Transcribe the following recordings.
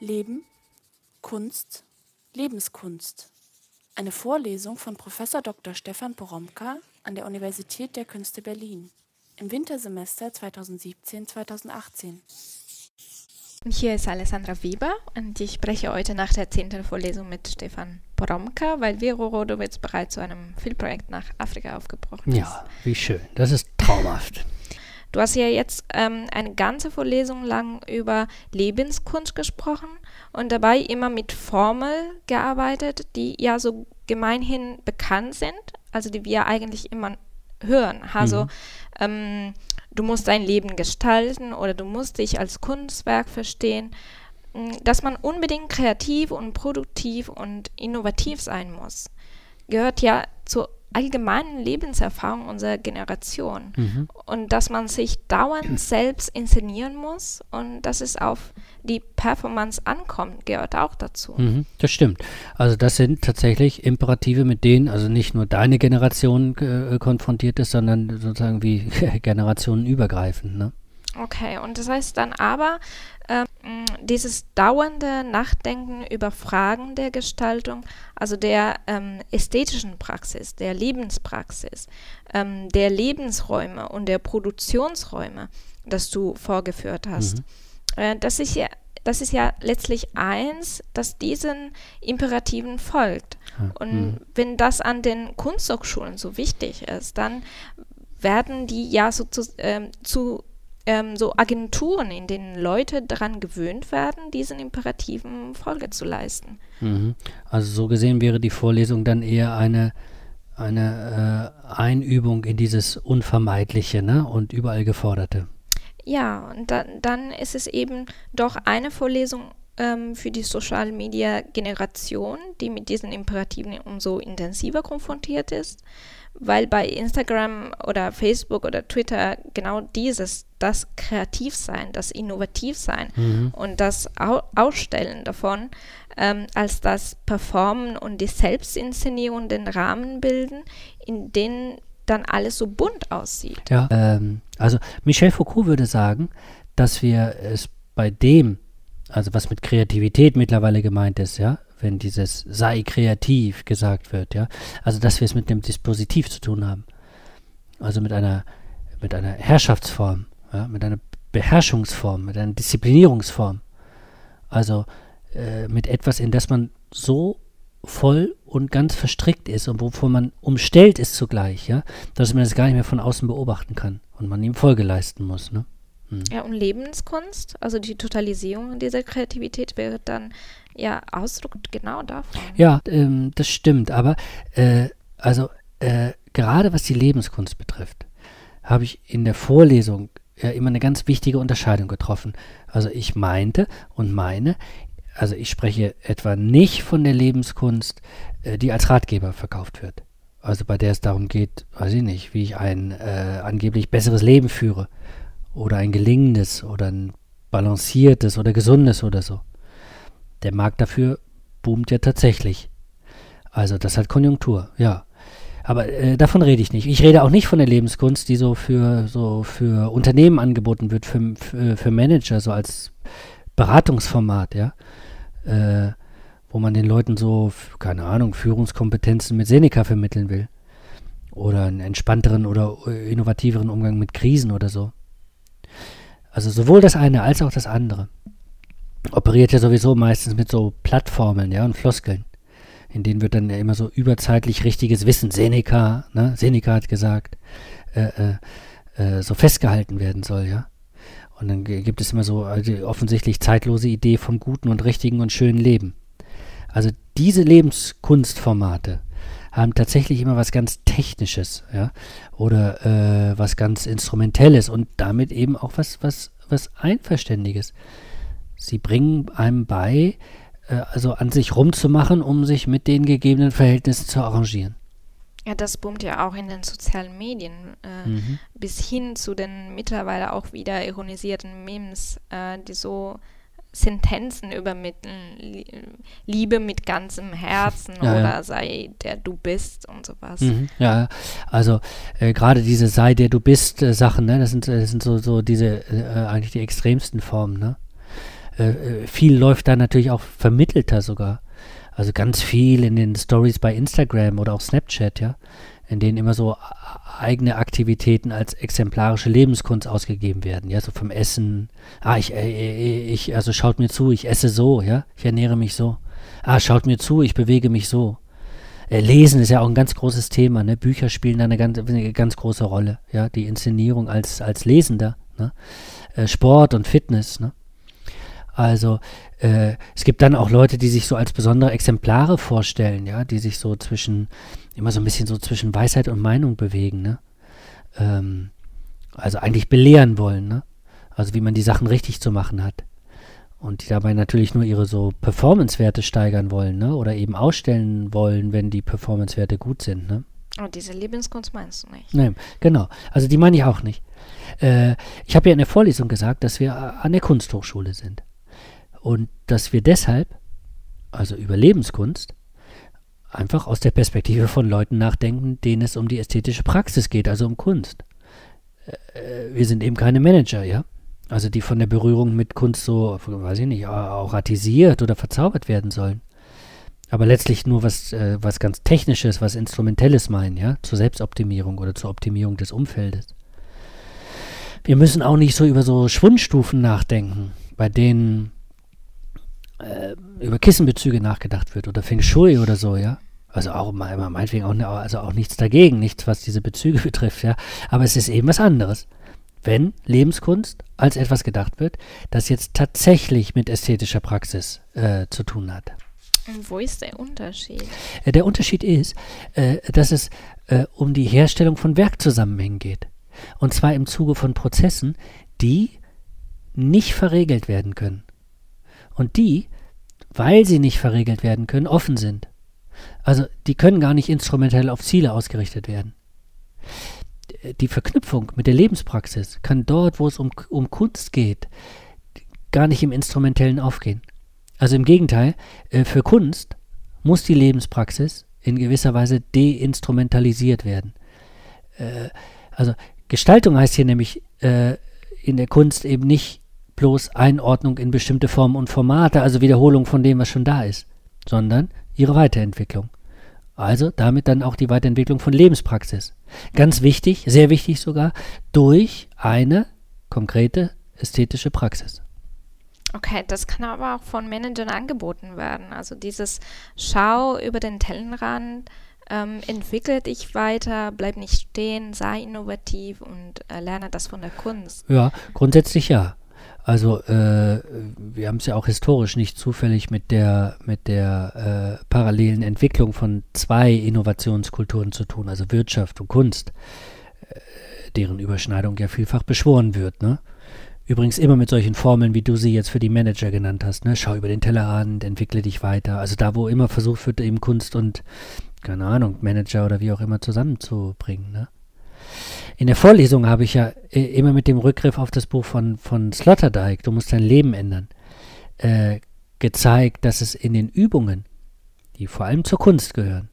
Leben, Kunst, Lebenskunst. Eine Vorlesung von Prof. Dr. Stefan Poromka an der Universität der Künste Berlin im Wintersemester 2017-2018. Hier ist Alessandra Weber und ich spreche heute nach der zehnten Vorlesung mit Stefan Poromka, weil Vero Rodowitz bereits zu einem Filmprojekt nach Afrika aufgebrochen ist. Ja, wie schön. Das ist traumhaft. Du hast ja jetzt ähm, eine ganze Vorlesung lang über Lebenskunst gesprochen und dabei immer mit Formeln gearbeitet, die ja so gemeinhin bekannt sind, also die wir eigentlich immer hören. Also mhm. ähm, du musst dein Leben gestalten oder du musst dich als Kunstwerk verstehen, dass man unbedingt kreativ und produktiv und innovativ sein muss, gehört ja zur allgemeinen Lebenserfahrung unserer Generation. Mhm. Und dass man sich dauernd selbst inszenieren muss und dass es auf die Performance ankommt, gehört auch dazu. Mhm, das stimmt. Also das sind tatsächlich Imperative, mit denen also nicht nur deine Generation äh, konfrontiert ist, sondern sozusagen wie generationenübergreifend. Ne? Okay, und das heißt dann aber, äh, dieses dauernde Nachdenken über Fragen der Gestaltung, also der ähm, ästhetischen Praxis, der Lebenspraxis, ähm, der Lebensräume und der Produktionsräume, das du vorgeführt hast, mhm. äh, das ist ja das ist ja letztlich eins, das diesen Imperativen folgt. Und mhm. wenn das an den Kunsthochschulen so wichtig ist, dann werden die ja so zu, äh, zu ähm, so Agenturen, in denen Leute daran gewöhnt werden, diesen Imperativen Folge zu leisten. Mhm. Also so gesehen wäre die Vorlesung dann eher eine, eine äh, Einübung in dieses Unvermeidliche ne? und überall Geforderte. Ja, und da, dann ist es eben doch eine Vorlesung ähm, für die Social Media Generation, die mit diesen Imperativen umso intensiver konfrontiert ist weil bei Instagram oder Facebook oder Twitter genau dieses, das Kreativsein, das Innovativsein mhm. und das Au Ausstellen davon ähm, als das Performen und die Selbstinszenierung den Rahmen bilden, in denen dann alles so bunt aussieht. Ja, ähm, also Michel Foucault würde sagen, dass wir es bei dem, also was mit Kreativität mittlerweile gemeint ist, ja, wenn dieses sei kreativ gesagt wird, ja. Also dass wir es mit dem Dispositiv zu tun haben. Also mit einer, mit einer Herrschaftsform, ja, mit einer Beherrschungsform, mit einer Disziplinierungsform. Also äh, mit etwas, in das man so voll und ganz verstrickt ist und wovon man umstellt ist zugleich, ja, dass man das gar nicht mehr von außen beobachten kann und man ihm Folge leisten muss, ne? Hm. Ja, und Lebenskunst, also die Totalisierung dieser Kreativität wäre dann ja Ausdruck genau davon. Ja, ähm, das stimmt. Aber äh, also äh, gerade was die Lebenskunst betrifft, habe ich in der Vorlesung ja immer eine ganz wichtige Unterscheidung getroffen. Also ich meinte und meine, also ich spreche etwa nicht von der Lebenskunst, äh, die als Ratgeber verkauft wird. Also bei der es darum geht, weiß ich nicht, wie ich ein äh, angeblich besseres Leben führe oder ein gelingendes oder ein balanciertes oder gesundes oder so. Der Markt dafür boomt ja tatsächlich. Also das hat Konjunktur, ja. Aber äh, davon rede ich nicht. Ich rede auch nicht von der Lebenskunst, die so für so für Unternehmen angeboten wird, für, für, Manager, so als Beratungsformat, ja. Äh, wo man den Leuten so, keine Ahnung, Führungskompetenzen mit Seneca vermitteln will. Oder einen entspannteren oder äh, innovativeren Umgang mit Krisen oder so. Also sowohl das eine als auch das andere operiert ja sowieso meistens mit so Plattformeln, ja, und Floskeln. In denen wird dann ja immer so überzeitlich richtiges Wissen, Seneca, ne, Seneca hat gesagt, äh, äh, äh, so festgehalten werden soll, ja. Und dann gibt es immer so die offensichtlich zeitlose Idee vom guten und richtigen und schönen Leben. Also diese Lebenskunstformate haben tatsächlich immer was ganz Technisches, ja, oder äh, was ganz Instrumentelles und damit eben auch was, was, was Einverständiges. Sie bringen einem bei, äh, also an sich rumzumachen, um sich mit den gegebenen Verhältnissen zu arrangieren. Ja, das boomt ja auch in den sozialen Medien, äh, mhm. bis hin zu den mittlerweile auch wieder ironisierten Memes, äh, die so Sentenzen übermitteln, Liebe mit ganzem Herzen ja, oder ja. sei der du bist und sowas. Mhm, ja, also äh, gerade diese sei der du bist äh, Sachen, ne, das sind, das sind so, so diese äh, eigentlich die extremsten Formen, ne? Äh, viel läuft da natürlich auch vermittelter sogar. Also ganz viel in den Stories bei Instagram oder auch Snapchat, ja, in denen immer so eigene Aktivitäten als exemplarische Lebenskunst ausgegeben werden, ja, so vom Essen. Ah, ich, äh, ich, also schaut mir zu, ich esse so, ja, ich ernähre mich so. Ah, schaut mir zu, ich bewege mich so. Äh, Lesen ist ja auch ein ganz großes Thema, ne? Bücher spielen da eine ganz, eine ganz große Rolle, ja, die Inszenierung als, als Lesender, ne? Äh, Sport und Fitness, ne? Also äh, es gibt dann auch Leute, die sich so als besondere Exemplare vorstellen, ja, die sich so zwischen, immer so ein bisschen so zwischen Weisheit und Meinung bewegen, ne? Ähm, also eigentlich belehren wollen, ne? Also wie man die Sachen richtig zu machen hat. Und die dabei natürlich nur ihre so Performance-Werte steigern wollen, ne? Oder eben ausstellen wollen, wenn die Performance-Werte gut sind, ne? Und oh, diese Lebenskunst meinst du nicht? Nein, genau. Also die meine ich auch nicht. Äh, ich habe ja in der Vorlesung gesagt, dass wir an der Kunsthochschule sind. Und dass wir deshalb, also über Lebenskunst, einfach aus der Perspektive von Leuten nachdenken, denen es um die ästhetische Praxis geht, also um Kunst. Äh, wir sind eben keine Manager, ja? Also die von der Berührung mit Kunst so, weiß ich nicht, auch ratisiert oder verzaubert werden sollen. Aber letztlich nur was, äh, was ganz Technisches, was Instrumentelles meinen, ja? Zur Selbstoptimierung oder zur Optimierung des Umfeldes. Wir müssen auch nicht so über so Schwundstufen nachdenken, bei denen äh, über Kissenbezüge nachgedacht wird oder Feng Shui oder so, ja. Also auch meinetwegen auch, also auch nichts dagegen, nichts, was diese Bezüge betrifft, ja. Aber es ist eben was anderes. Wenn Lebenskunst als etwas gedacht wird, das jetzt tatsächlich mit ästhetischer Praxis äh, zu tun hat. Und wo ist der Unterschied? Äh, der Unterschied ist, äh, dass es äh, um die Herstellung von Werkzusammenhängen geht. Und zwar im Zuge von Prozessen, die nicht verregelt werden können und die, weil sie nicht verregelt werden können, offen sind. Also die können gar nicht instrumentell auf Ziele ausgerichtet werden. Die Verknüpfung mit der Lebenspraxis kann dort, wo es um, um Kunst geht, gar nicht im Instrumentellen aufgehen. Also im Gegenteil, äh, für Kunst muss die Lebenspraxis in gewisser Weise deinstrumentalisiert werden. Äh, also Gestaltung heißt hier nämlich äh, in der Kunst eben nicht bloß Einordnung in bestimmte Formen und Formate, also Wiederholung von dem, was schon da ist, sondern ihre Weiterentwicklung. Also damit dann auch die Weiterentwicklung von Lebenspraxis. Ganz wichtig, sehr wichtig sogar, durch eine konkrete ästhetische Praxis. Okay, das kann aber auch von Managern angeboten werden. Also dieses Schau über den Tellenrand, ähm, entwickle dich weiter, bleib nicht stehen, sei innovativ und äh, lerne das von der Kunst. Ja, grundsätzlich ja. Also äh, wir haben es ja auch historisch nicht zufällig mit der mit der äh, parallelen Entwicklung von zwei Innovationskulturen zu tun, also Wirtschaft und Kunst, äh, deren Überschneidung ja vielfach beschworen wird. Ne? Übrigens immer mit solchen Formeln, wie du sie jetzt für die Manager genannt hast. Ne? Schau über den Tellerrand, entwickle dich weiter. Also da, wo immer versucht wird, eben Kunst und, keine Ahnung, Manager oder wie auch immer zusammenzubringen. Ne? In der Vorlesung habe ich ja äh, immer mit dem Rückgriff auf das Buch von, von Sloterdijk, Du musst dein Leben ändern, äh, gezeigt, dass es in den Übungen, die vor allem zur Kunst gehören,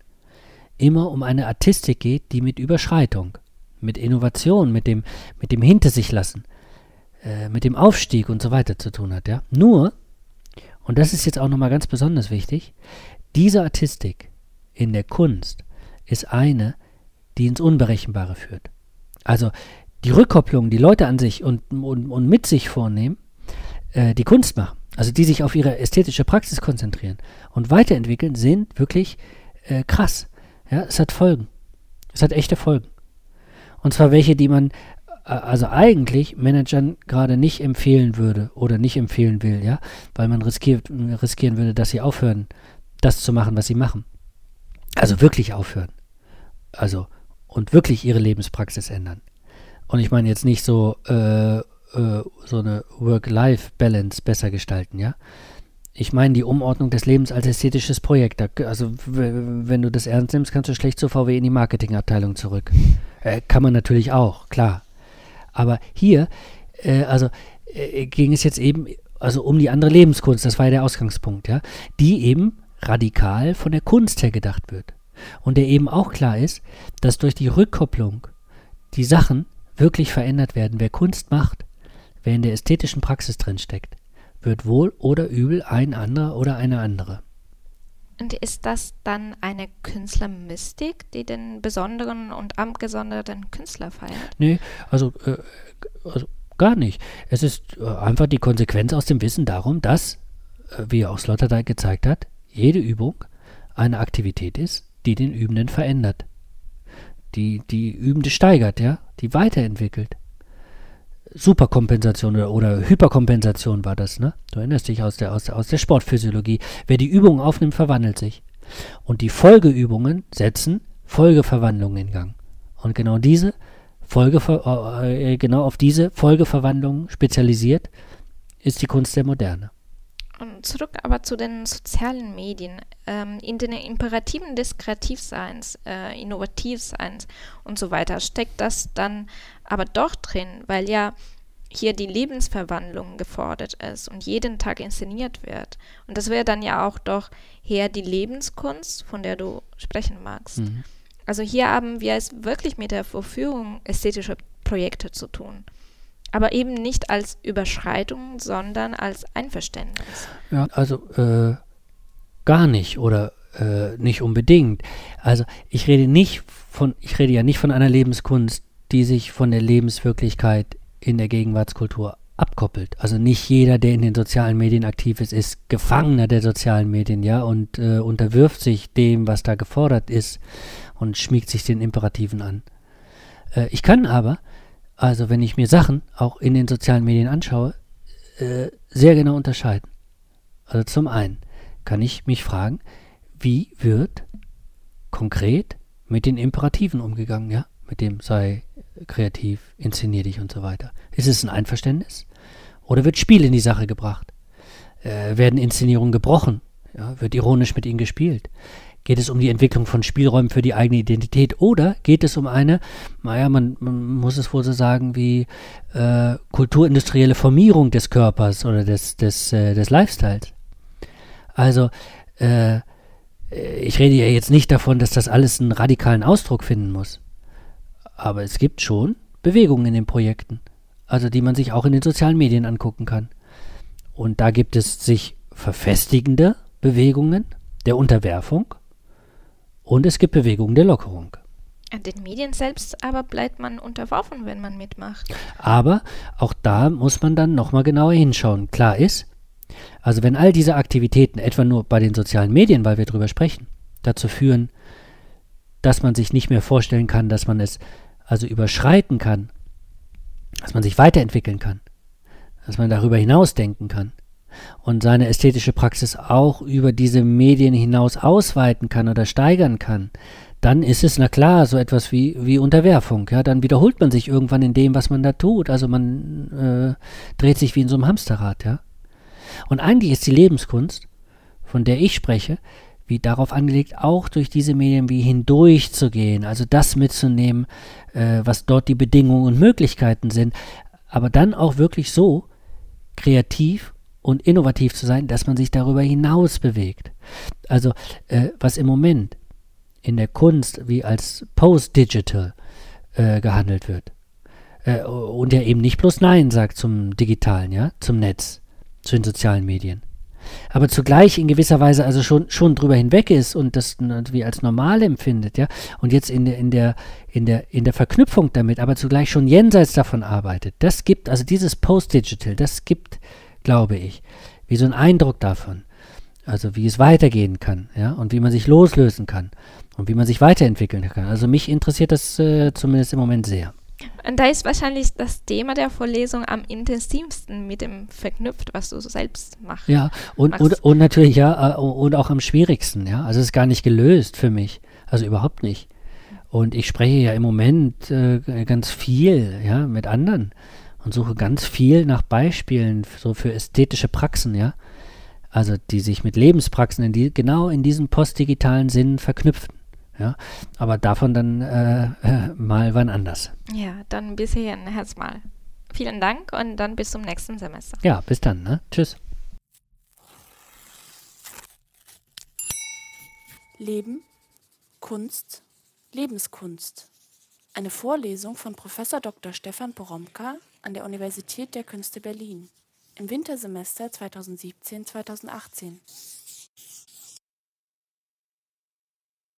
immer um eine Artistik geht, die mit Überschreitung, mit Innovation, mit dem, mit dem Hinter sich lassen, äh, mit dem Aufstieg und so weiter zu tun hat. Ja? Nur, und das ist jetzt auch nochmal ganz besonders wichtig, diese Artistik in der Kunst ist eine, die ins Unberechenbare führt. Also die Rückkopplung, die Leute an sich und, und, und mit sich vornehmen, äh, die Kunst machen, also die sich auf ihre ästhetische Praxis konzentrieren und weiterentwickeln, sind wirklich äh, krass. Ja, es hat Folgen. Es hat echte Folgen. Und zwar welche, die man äh, also eigentlich Managern gerade nicht empfehlen würde oder nicht empfehlen will, ja, weil man riskiert, riskieren würde, dass sie aufhören, das zu machen, was sie machen. Also wirklich aufhören. Also und wirklich ihre Lebenspraxis ändern. Und ich meine jetzt nicht so, äh, äh, so eine Work-Life-Balance besser gestalten, ja. Ich meine die Umordnung des Lebens als ästhetisches Projekt. Also wenn du das ernst nimmst, kannst du schlecht zur VW in die Marketingabteilung zurück. Äh, kann man natürlich auch, klar. Aber hier, äh, also äh, ging es jetzt eben also um die andere Lebenskunst, das war ja der Ausgangspunkt, ja, die eben radikal von der Kunst her gedacht wird und der eben auch klar ist, dass durch die Rückkopplung die Sachen wirklich verändert werden. Wer Kunst macht, wer in der ästhetischen Praxis drin steckt, wird wohl oder übel ein anderer oder eine andere. Und ist das dann eine Künstlermystik, die den besonderen und abgesonderten Künstler feiert? Nee, also, äh, also gar nicht. Es ist äh, einfach die Konsequenz aus dem Wissen darum, dass, äh, wie auch Sloterdijk gezeigt hat, jede Übung eine Aktivität ist, die den Übenden verändert. Die, die Übende steigert, ja, die weiterentwickelt. Superkompensation oder, oder Hyperkompensation war das, ne? Du erinnerst dich aus der, aus, aus der Sportphysiologie. Wer die Übung aufnimmt, verwandelt sich. Und die Folgeübungen setzen Folgeverwandlungen in Gang. Und genau diese Folge, äh, genau auf diese Folgeverwandlungen spezialisiert ist die Kunst der Moderne. Und zurück aber zu den sozialen Medien. Ähm, in den Imperativen des Kreativseins, äh, Innovativseins und so weiter steckt das dann aber doch drin, weil ja hier die Lebensverwandlung gefordert ist und jeden Tag inszeniert wird. Und das wäre dann ja auch doch eher die Lebenskunst, von der du sprechen magst. Mhm. Also hier haben wir es wirklich mit der Vorführung ästhetischer Projekte zu tun aber eben nicht als Überschreitung, sondern als Einverständnis. Ja, also äh, gar nicht oder äh, nicht unbedingt. Also ich rede nicht von, ich rede ja nicht von einer Lebenskunst, die sich von der Lebenswirklichkeit in der Gegenwartskultur abkoppelt. Also nicht jeder, der in den sozialen Medien aktiv ist, ist Gefangener der sozialen Medien, ja, und äh, unterwirft sich dem, was da gefordert ist und schmiegt sich den Imperativen an. Äh, ich kann aber also wenn ich mir Sachen auch in den sozialen Medien anschaue, äh, sehr genau unterscheiden. Also zum einen kann ich mich fragen, wie wird konkret mit den Imperativen umgegangen, ja? Mit dem sei kreativ, inszenier dich und so weiter. Ist es ein Einverständnis? Oder wird Spiel in die Sache gebracht? Äh, werden Inszenierungen gebrochen? Ja? Wird ironisch mit ihnen gespielt? Geht es um die Entwicklung von Spielräumen für die eigene Identität oder geht es um eine, naja, man, man muss es wohl so sagen, wie äh, kulturindustrielle Formierung des Körpers oder des, des, äh, des Lifestyles? Also, äh, ich rede ja jetzt nicht davon, dass das alles einen radikalen Ausdruck finden muss. Aber es gibt schon Bewegungen in den Projekten, also die man sich auch in den sozialen Medien angucken kann. Und da gibt es sich verfestigende Bewegungen der Unterwerfung und es gibt Bewegungen der Lockerung. An den Medien selbst aber bleibt man unterworfen, wenn man mitmacht. Aber auch da muss man dann nochmal genauer hinschauen. Klar ist, also wenn all diese Aktivitäten, etwa nur bei den sozialen Medien, weil wir darüber sprechen, dazu führen, dass man sich nicht mehr vorstellen kann, dass man es also überschreiten kann, dass man sich weiterentwickeln kann, dass man darüber hinaus denken kann, und seine ästhetische Praxis auch über diese Medien hinaus ausweiten kann oder steigern kann, dann ist es, na klar, so etwas wie, wie Unterwerfung. Ja, dann wiederholt man sich irgendwann in dem, was man da tut. Also man äh, dreht sich wie in so einem Hamsterrad, ja. Und eigentlich ist die Lebenskunst, von der ich spreche, wie darauf angelegt, auch durch diese Medien wie hindurchzugehen, also das mitzunehmen, äh, was dort die Bedingungen und Möglichkeiten sind, aber dann auch wirklich so kreativ und innovativ zu sein, dass man sich darüber hinaus bewegt. Also äh, was im Moment in der Kunst wie als Post-Digital äh, gehandelt wird äh, und ja eben nicht bloß Nein sagt zum Digitalen, ja, zum Netz, zu den sozialen Medien, aber zugleich in gewisser Weise also schon, schon drüber hinweg ist und das wie als normal empfindet, ja, und jetzt in der, in der, in der, in der Verknüpfung damit, aber zugleich schon jenseits davon arbeitet. Das gibt, also dieses Post-Digital, das gibt glaube ich, wie so ein Eindruck davon, also wie es weitergehen kann, ja, und wie man sich loslösen kann und wie man sich weiterentwickeln kann. Also mich interessiert das äh, zumindest im Moment sehr. Und da ist wahrscheinlich das Thema der Vorlesung am intensivsten mit dem verknüpft, was du selbst machst. Ja, und, und, und, natürlich, ja, äh, und auch am schwierigsten, ja. Also es ist gar nicht gelöst für mich. Also überhaupt nicht. Und ich spreche ja im Moment äh, ganz viel, ja, mit anderen und suche ganz viel nach Beispielen so für ästhetische Praxen, ja. Also die sich mit Lebenspraxen in die, genau in diesem postdigitalen Sinn verknüpfen. Ja, aber davon dann äh, äh, mal wann anders. Ja, dann bis hierhin erstmal. Vielen Dank und dann bis zum nächsten Semester. Ja, bis dann. Ne? Tschüss. Leben, Kunst, Lebenskunst. Eine Vorlesung von Prof. Dr. Stefan Poromka an der Universität der Künste Berlin im Wintersemester 2017-2018.